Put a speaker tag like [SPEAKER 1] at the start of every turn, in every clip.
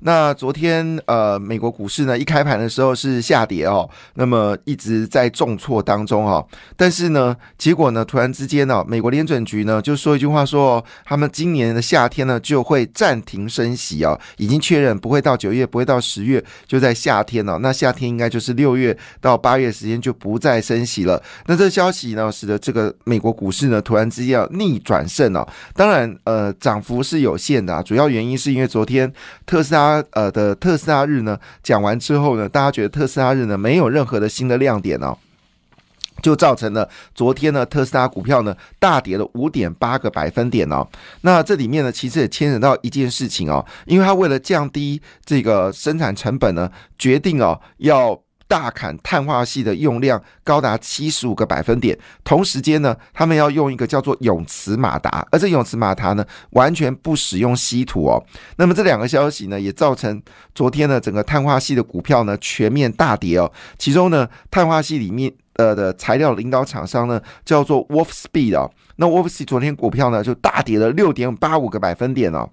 [SPEAKER 1] 那昨天呃，美国股市呢一开盘的时候是下跌哦，那么一直在重挫当中哦，但是呢，结果呢突然之间呢，美国联准局呢就说一句话说，他们今年的夏天呢就会暂停升息哦，已经确认不会到九月，不会到十月，就在夏天哦，那夏天应该就是六月到八月时间就不再升息了。那这消息呢，使得这个美国股市呢突然之间要逆转胜哦，当然呃涨幅是有限的，啊主要原因是因为昨天特斯拉。呃的特斯拉日呢讲完之后呢，大家觉得特斯拉日呢没有任何的新的亮点哦，就造成了昨天呢特斯拉股票呢大跌了五点八个百分点哦。那这里面呢其实也牵扯到一件事情哦，因为它为了降低这个生产成本呢，决定哦要。大砍碳化系的用量高达七十五个百分点，同时间呢，他们要用一个叫做永磁马达，而这永磁马达呢，完全不使用稀土哦。那么这两个消息呢，也造成昨天呢，整个碳化系的股票呢全面大跌哦。其中呢，碳化系里面呃的材料领导厂商呢叫做 Wolfspeed 哦，那 Wolfspeed 昨天股票呢就大跌了六点八五个百分点哦。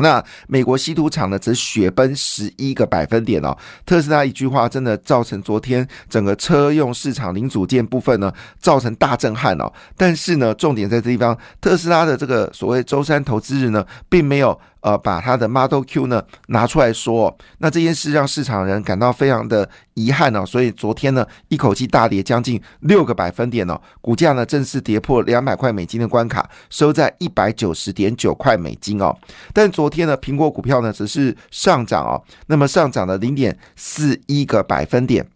[SPEAKER 1] 那美国稀土厂呢，则雪崩十一个百分点哦。特斯拉一句话，真的造成昨天整个车用市场零组件部分呢，造成大震撼哦。但是呢，重点在这地方，特斯拉的这个所谓周三投资日呢，并没有。呃，把他的 Model Q 呢拿出来说，那这件事让市场人感到非常的遗憾哦，所以昨天呢一口气大跌将近六个百分点哦，股价呢正式跌破两百块美金的关卡，收在一百九十点九块美金哦。但昨天呢，苹果股票呢只是上涨哦，那么上涨了零点四一个百分点，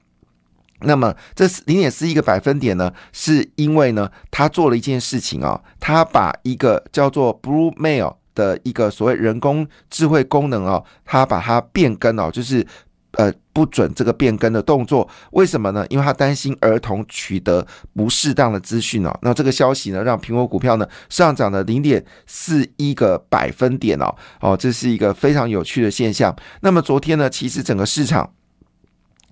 [SPEAKER 1] 那么这零点四一个百分点呢，是因为呢，他做了一件事情哦，他把一个叫做 Blue Mail。的一个所谓人工智慧功能哦，它把它变更哦，就是呃不准这个变更的动作，为什么呢？因为他担心儿童取得不适当的资讯哦。那这个消息呢，让苹果股票呢上涨了零点四一个百分点哦，哦，这是一个非常有趣的现象。那么昨天呢，其实整个市场。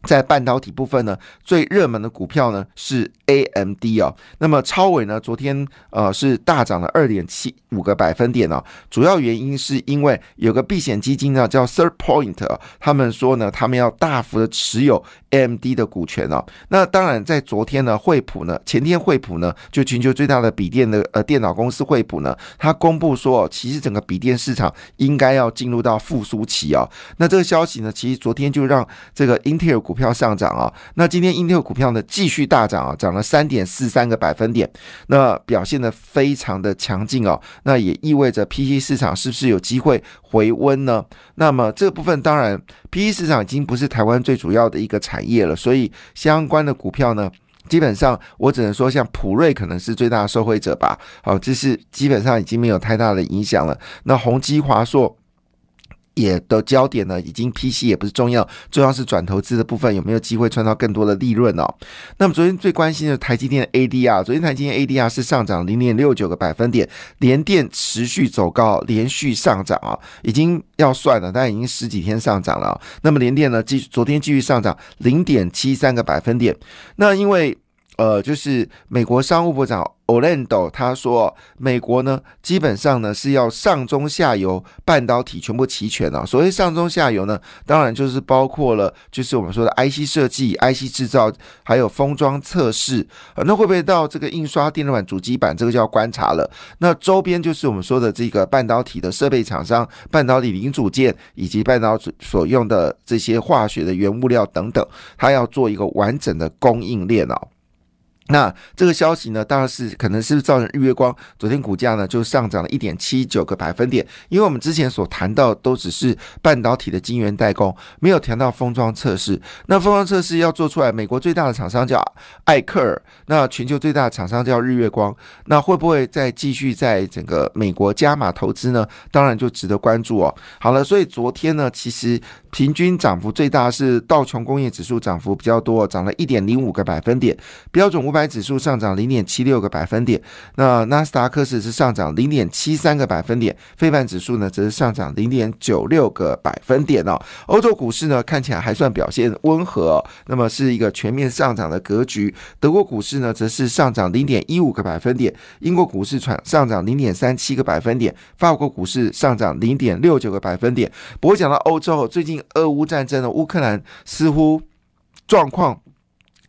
[SPEAKER 1] 在半导体部分呢，最热门的股票呢是 A M D 哦。那么超伟呢，昨天呃是大涨了二点七五个百分点哦。主要原因是因为有个避险基金呢叫 Third Point，他们说呢，他们要大幅的持有 A M D 的股权哦。那当然，在昨天呢，惠普呢，前天惠普呢，就全球最大的笔电的呃电脑公司惠普呢，它公布说，其实整个笔电市场应该要进入到复苏期哦。那这个消息呢，其实昨天就让这个英特尔股股票上涨啊，那今天英特尔股票呢继续大涨啊，涨了三点四三个百分点，那表现的非常的强劲哦，那也意味着 PC 市场是不是有机会回温呢？那么这部分当然 PC 市场已经不是台湾最主要的一个产业了，所以相关的股票呢，基本上我只能说像普瑞可能是最大的受惠者吧，好，这是基本上已经没有太大的影响了。那宏基华硕。也的焦点呢，已经 PC 也不是重要，重要是转投资的部分有没有机会赚到更多的利润哦。那么昨天最关心的台积电 ADR，昨天台积电 ADR 是上涨零点六九个百分点，连电持续走高，连续上涨啊，已经要算了，但已经十几天上涨了。那么连电呢，继昨天继续上涨零点七三个百分点，那因为。呃，就是美国商务部长 Orlando 他说，美国呢基本上呢是要上中下游半导体全部齐全啊。所谓上中下游呢，当然就是包括了，就是我们说的 IC 设计、IC 制造，还有封装测试。那会不会到这个印刷电路板、主机板，这个就要观察了。那周边就是我们说的这个半导体的设备厂商、半导体零组件以及半导体所用的这些化学的原物料等等，它要做一个完整的供应链哦。那这个消息呢，当然是可能是造成日月光昨天股价呢就上涨了一点七九个百分点，因为我们之前所谈到都只是半导体的晶圆代工，没有谈到封装测试。那封装测试要做出来，美国最大的厂商叫艾克尔，那全球最大的厂商叫日月光，那会不会再继续在整个美国加码投资呢？当然就值得关注哦。好了，所以昨天呢，其实平均涨幅最大是道琼工业指数涨幅比较多，涨了一点零五个百分点，标准五百。百指数上涨零点七六个百分点，那纳斯达克市是上涨零点七三个百分点，非凡指数呢则是上涨零点九六个百分点哦。欧洲股市呢看起来还算表现温和，那么是一个全面上涨的格局。德国股市呢则是上涨零点一五个百分点，英国股市传上涨零点三七个百分点，法国股市上涨零点六九个百分点。不过讲到欧洲，最近俄乌战争呢，乌克兰似乎状况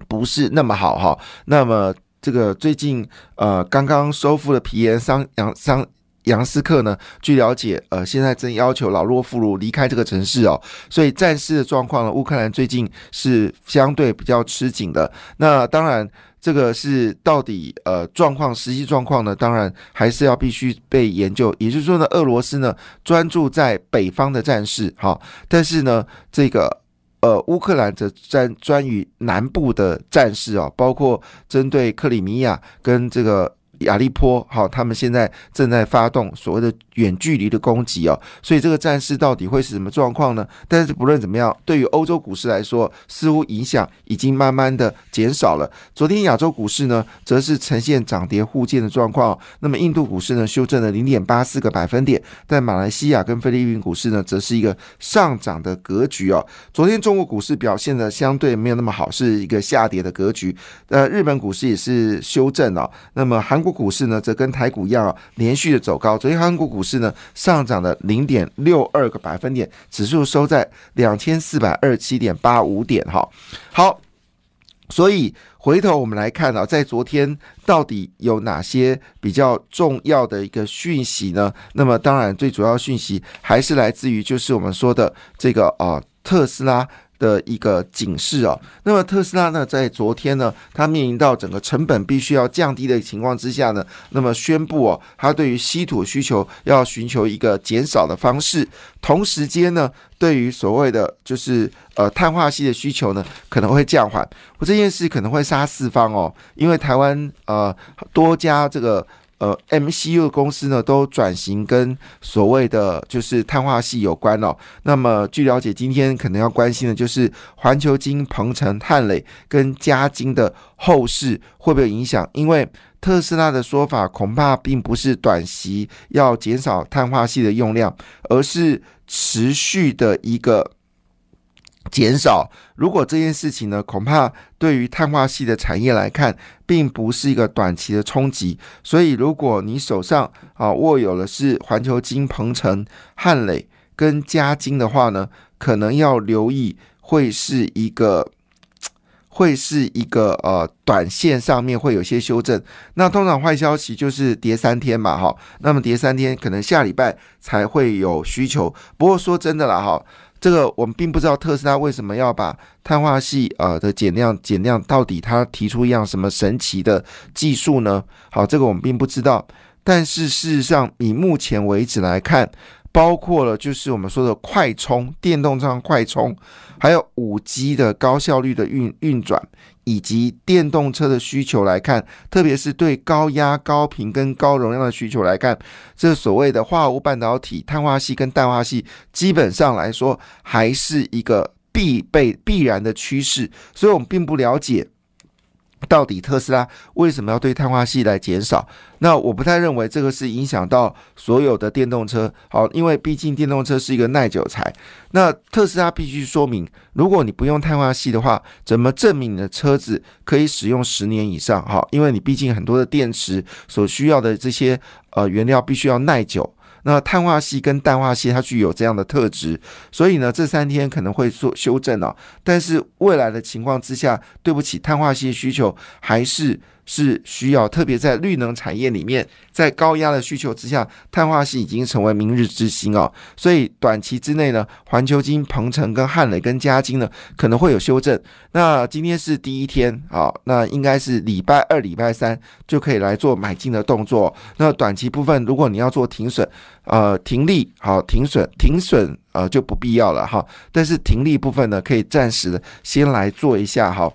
[SPEAKER 1] 不是那么好哈。那么这个最近呃刚刚收复的皮延桑杨桑杨斯克呢，据了解呃现在正要求老弱妇孺离开这个城市哦。所以战事的状况呢，乌克兰最近是相对比较吃紧的。那当然。这个是到底呃状况，实际状况呢？当然还是要必须被研究。也就是说呢，俄罗斯呢专注在北方的战事，哈，但是呢，这个呃乌克兰则专专于南部的战事啊，包括针对克里米亚跟这个亚利坡，好，他们现在正在发动所谓的。远距离的攻击哦，所以这个战事到底会是什么状况呢？但是不论怎么样，对于欧洲股市来说，似乎影响已经慢慢的减少了。昨天亚洲股市呢，则是呈现涨跌互见的状况。那么印度股市呢，修正了零点八四个百分点，但马来西亚跟菲律宾股市呢，则是一个上涨的格局哦。昨天中国股市表现的相对没有那么好，是一个下跌的格局。呃，日本股市也是修正了。那么韩国股市呢，则跟台股一样啊，连续的走高。昨天韩国股市呢，上涨了零点六二个百分点，指数收在两千四百二十七点八五点。哈，好，所以回头我们来看啊，在昨天到底有哪些比较重要的一个讯息呢？那么当然，最主要讯息还是来自于就是我们说的这个啊，特斯拉。的一个警示哦。那么特斯拉呢，在昨天呢，它面临到整个成本必须要降低的情况之下呢，那么宣布哦，它对于稀土需求要寻求一个减少的方式，同时间呢，对于所谓的就是呃碳化系的需求呢，可能会降缓。我这件事可能会杀四方哦，因为台湾呃多家这个。呃，MCU 的公司呢，都转型跟所谓的就是碳化系有关哦。那么据了解，今天可能要关心的就是环球金、鹏程、汉磊跟嘉金的后市会不会影响？因为特斯拉的说法恐怕并不是短期要减少碳化系的用量，而是持续的一个。减少，如果这件事情呢，恐怕对于碳化系的产业来看，并不是一个短期的冲击。所以，如果你手上啊握有的是环球金、鹏程、汉磊跟嘉金的话呢，可能要留意，会是一个，会是一个呃，短线上面会有些修正。那通常坏消息就是跌三天嘛，哈，那么跌三天，可能下礼拜才会有需求。不过说真的啦，哈。这个我们并不知道特斯拉为什么要把碳化系啊的减量减量，到底它提出一样什么神奇的技术呢？好，这个我们并不知道。但是事实上，以目前为止来看，包括了就是我们说的快充、电动车快充，还有五 G 的高效率的运运转。以及电动车的需求来看，特别是对高压、高频跟高容量的需求来看，这所谓的化合物半导体、碳化系跟氮化系，基本上来说还是一个必备、必然的趋势，所以我们并不了解。到底特斯拉为什么要对碳化系来减少？那我不太认为这个是影响到所有的电动车。好，因为毕竟电动车是一个耐久材。那特斯拉必须说明，如果你不用碳化系的话，怎么证明你的车子可以使用十年以上？哈，因为你毕竟很多的电池所需要的这些呃原料必须要耐久。那碳化系跟氮化系它具有这样的特质，所以呢，这三天可能会做修正哦。但是未来的情况之下，对不起，碳化系需求还是。是需要，特别在绿能产业里面，在高压的需求之下，碳化系已经成为明日之星哦。所以短期之内呢，环球金、鹏程跟汉磊跟嘉金呢，可能会有修正。那今天是第一天啊，那应该是礼拜二、礼拜三就可以来做买进的动作。那短期部分，如果你要做停损，呃，停利好，停损停损呃就不必要了哈。但是停利部分呢，可以暂时的先来做一下哈。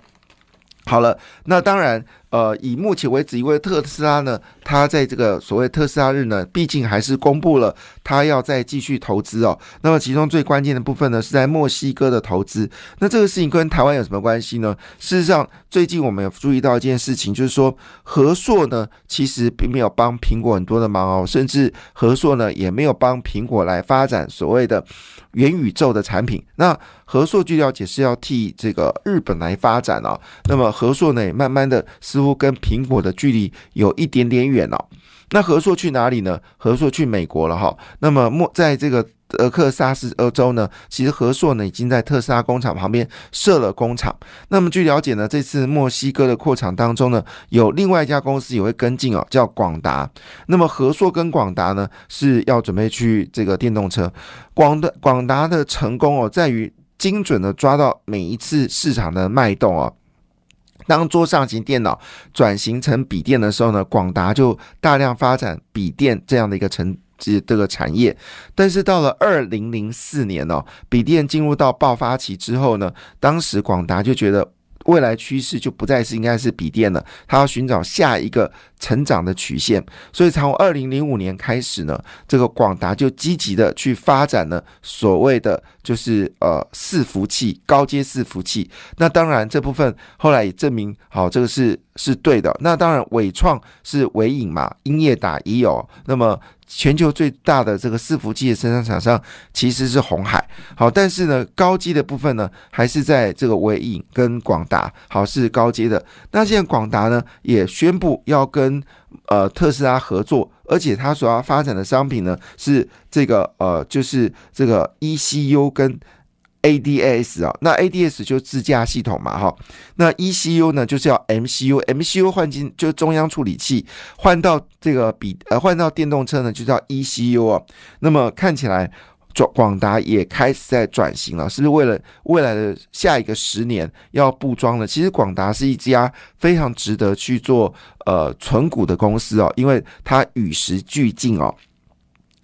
[SPEAKER 1] 好了，那当然。呃，以目前为止，因为特斯拉呢，他在这个所谓特斯拉日呢，毕竟还是公布了他要再继续投资哦。那么其中最关键的部分呢，是在墨西哥的投资。那这个事情跟台湾有什么关系呢？事实上，最近我们有注意到一件事情，就是说和硕呢，其实并没有帮苹果很多的忙哦，甚至和硕呢也没有帮苹果来发展所谓的元宇宙的产品。那和硕据了解是要替这个日本来发展哦。那么和硕呢，也慢慢的似乎跟苹果的距离有一点点远电脑。那合硕去哪里呢？合硕去美国了哈。那么莫在这个德克萨斯州呢，其实合硕呢已经在特斯拉工厂旁边设了工厂。那么据了解呢，这次墨西哥的扩厂当中呢，有另外一家公司也会跟进哦，叫广达。那么合硕跟广达呢是要准备去这个电动车。广的广达的成功哦，在于精准的抓到每一次市场的脉动哦。当桌上型电脑转型成笔电的时候呢，广达就大量发展笔电这样的一个成这这个产业。但是到了二零零四年哦，笔电进入到爆发期之后呢，当时广达就觉得未来趋势就不再是应该是笔电了，它要寻找下一个成长的曲线。所以从二零零五年开始呢，这个广达就积极的去发展了所谓的。就是呃伺服器高阶伺服器，那当然这部分后来也证明好，这个是是对的。那当然伟创是伟影嘛，英业达也有。那么全球最大的这个伺服器的生产厂商其实是红海。好，但是呢高阶的部分呢还是在这个伟影跟广达，好是高阶的。那现在广达呢也宣布要跟呃特斯拉合作。而且他所要发展的商品呢，是这个呃，就是这个 ECU 跟 ADS 啊。那 ADS 就是自驾系统嘛，哈。那 ECU 呢，就是要 MCU，MCU 换进就是中央处理器，换到这个比呃换到电动车呢，就叫 ECU 啊。那么看起来。广达也开始在转型了，是不是为了未来的下一个十年要布装了？其实广达是一家非常值得去做呃存股的公司哦，因为它与时俱进哦。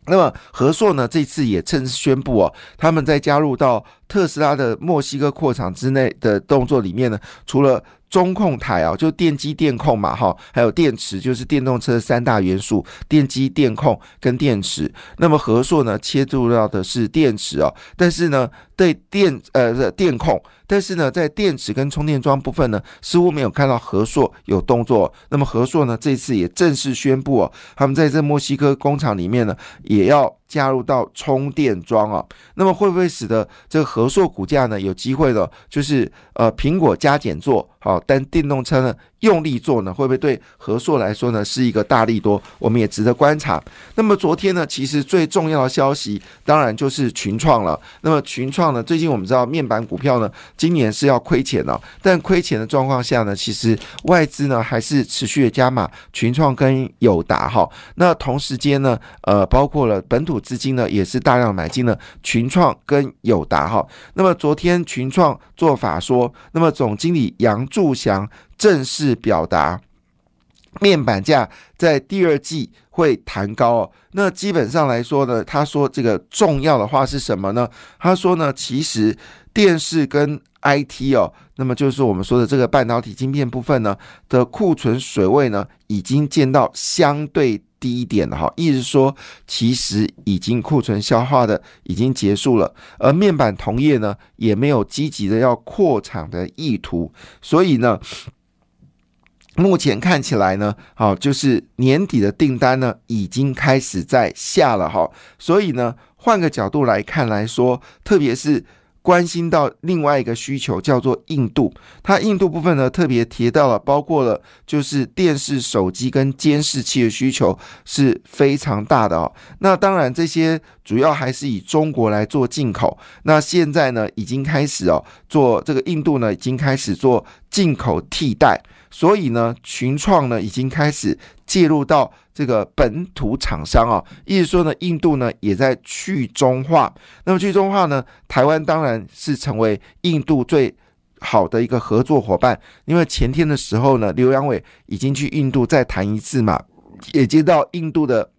[SPEAKER 1] 那么和硕呢，这次也正式宣布哦，他们在加入到特斯拉的墨西哥扩厂之内的动作里面呢，除了中控台啊，就电机电控嘛，哈，还有电池，就是电动车三大元素：电机、电控跟电池。那么和硕呢，切入到的是电池哦，但是呢，对电呃电控，但是呢，在电池跟充电桩部分呢，似乎没有看到和硕有动作。那么和硕呢，这次也正式宣布哦，他们在这墨西哥工厂里面呢，也要。加入到充电桩啊，那么会不会使得这个和硕股价呢有机会的，就是呃苹果加减做好，但电动车呢？用力做呢，会不会对和硕来说呢是一个大力多？我们也值得观察。那么昨天呢，其实最重要的消息当然就是群创了。那么群创呢，最近我们知道面板股票呢，今年是要亏钱了。但亏钱的状况下呢，其实外资呢还是持续的加码群创跟友达哈。那同时间呢，呃，包括了本土资金呢，也是大量买进了群创跟友达哈。那么昨天群创做法说，那么总经理杨柱祥。正式表达面板价在第二季会弹高哦。那基本上来说呢，他说这个重要的话是什么呢？他说呢，其实电视跟 IT 哦，那么就是我们说的这个半导体晶片部分呢的库存水位呢，已经见到相对低一点了哈。意思说，其实已经库存消化的已经结束了，而面板同业呢也没有积极的要扩产的意图，所以呢。目前看起来呢，好，就是年底的订单呢已经开始在下了哈，所以呢，换个角度来看来说，特别是关心到另外一个需求叫做印度，它印度部分呢特别提到了，包括了就是电视、手机跟监视器的需求是非常大的哦。那当然这些主要还是以中国来做进口，那现在呢已经开始哦做这个印度呢已经开始做进口替代。所以呢，群创呢已经开始介入到这个本土厂商啊，意思说呢，印度呢也在去中化。那么去中化呢，台湾当然是成为印度最好的一个合作伙伴。因为前天的时候呢，刘阳伟已经去印度再谈一次嘛，也接到印度的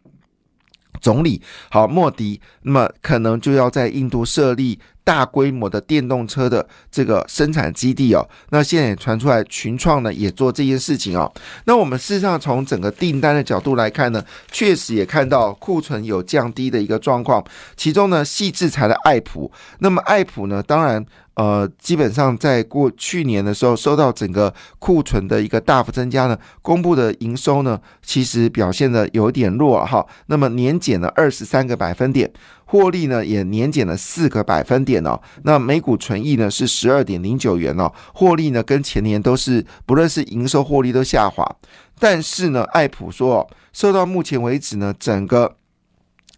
[SPEAKER 1] 总理好莫迪，那么可能就要在印度设立。大规模的电动车的这个生产基地哦。那现在也传出来，群创呢也做这件事情哦。那我们事实上从整个订单的角度来看呢，确实也看到库存有降低的一个状况。其中呢，细制材的爱普，那么爱普呢，当然。呃，基本上在过去年的时候，受到整个库存的一个大幅增加呢，公布的营收呢，其实表现的有点弱哈。那么年减了二十三个百分点，获利呢也年减了四个百分点哦。那每股纯益呢是十二点零九元哦，获利呢跟前年都是不论是营收获利都下滑。但是呢，爱普说，哦受到目前为止呢整个。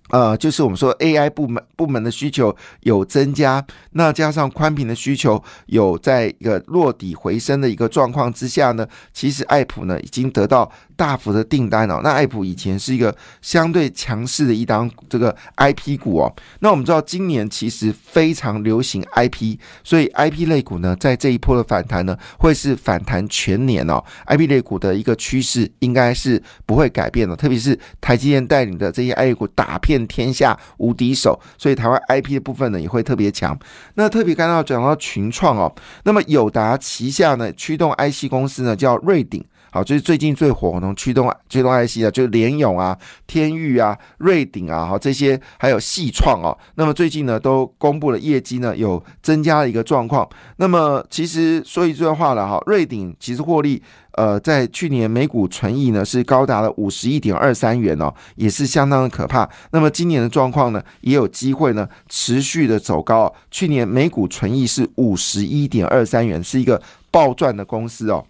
[SPEAKER 1] 呃，就是我们说 AI 部门部门的需求有增加，那加上宽屏的需求有在一个落底回升的一个状况之下呢，其实爱普呢已经得到大幅的订单哦。那爱普以前是一个相对强势的一档这个 IP 股哦。那我们知道今年其实非常流行 IP，所以 IP 类股呢在这一波的反弹呢会是反弹全年哦。IP 类股的一个趋势应该是不会改变的，特别是台积电带领的这些 IP 股打片天下无敌手，所以台湾 IP 的部分呢也会特别强。那特别刚刚讲到群创哦，那么友达旗下呢驱动 IC 公司呢叫瑞鼎，好，就是最近最火的驱动驱动 IC 啊，就是联咏啊、天域啊、瑞鼎啊，好这些还有细创哦。那么最近呢都公布了业绩呢有增加的一个状况。那么其实说一句话了哈，瑞鼎其实获利。呃，在去年每股纯益呢是高达了五十一点二三元哦，也是相当的可怕。那么今年的状况呢，也有机会呢持续的走高。去年每股纯益是五十一点二三元，是一个暴赚的公司哦。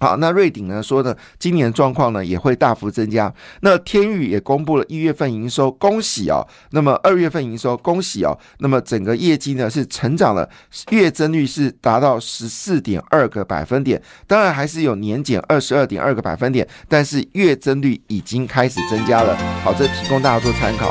[SPEAKER 1] 好，那瑞鼎呢说的今年状况呢也会大幅增加。那天宇也公布了一月份营收，恭喜哦。那么二月份营收，恭喜哦。那么整个业绩呢是成长了，月增率是达到十四点二个百分点，当然还是有年减二十二点二个百分点，但是月增率已经开始增加了。好，这提供大家做参考。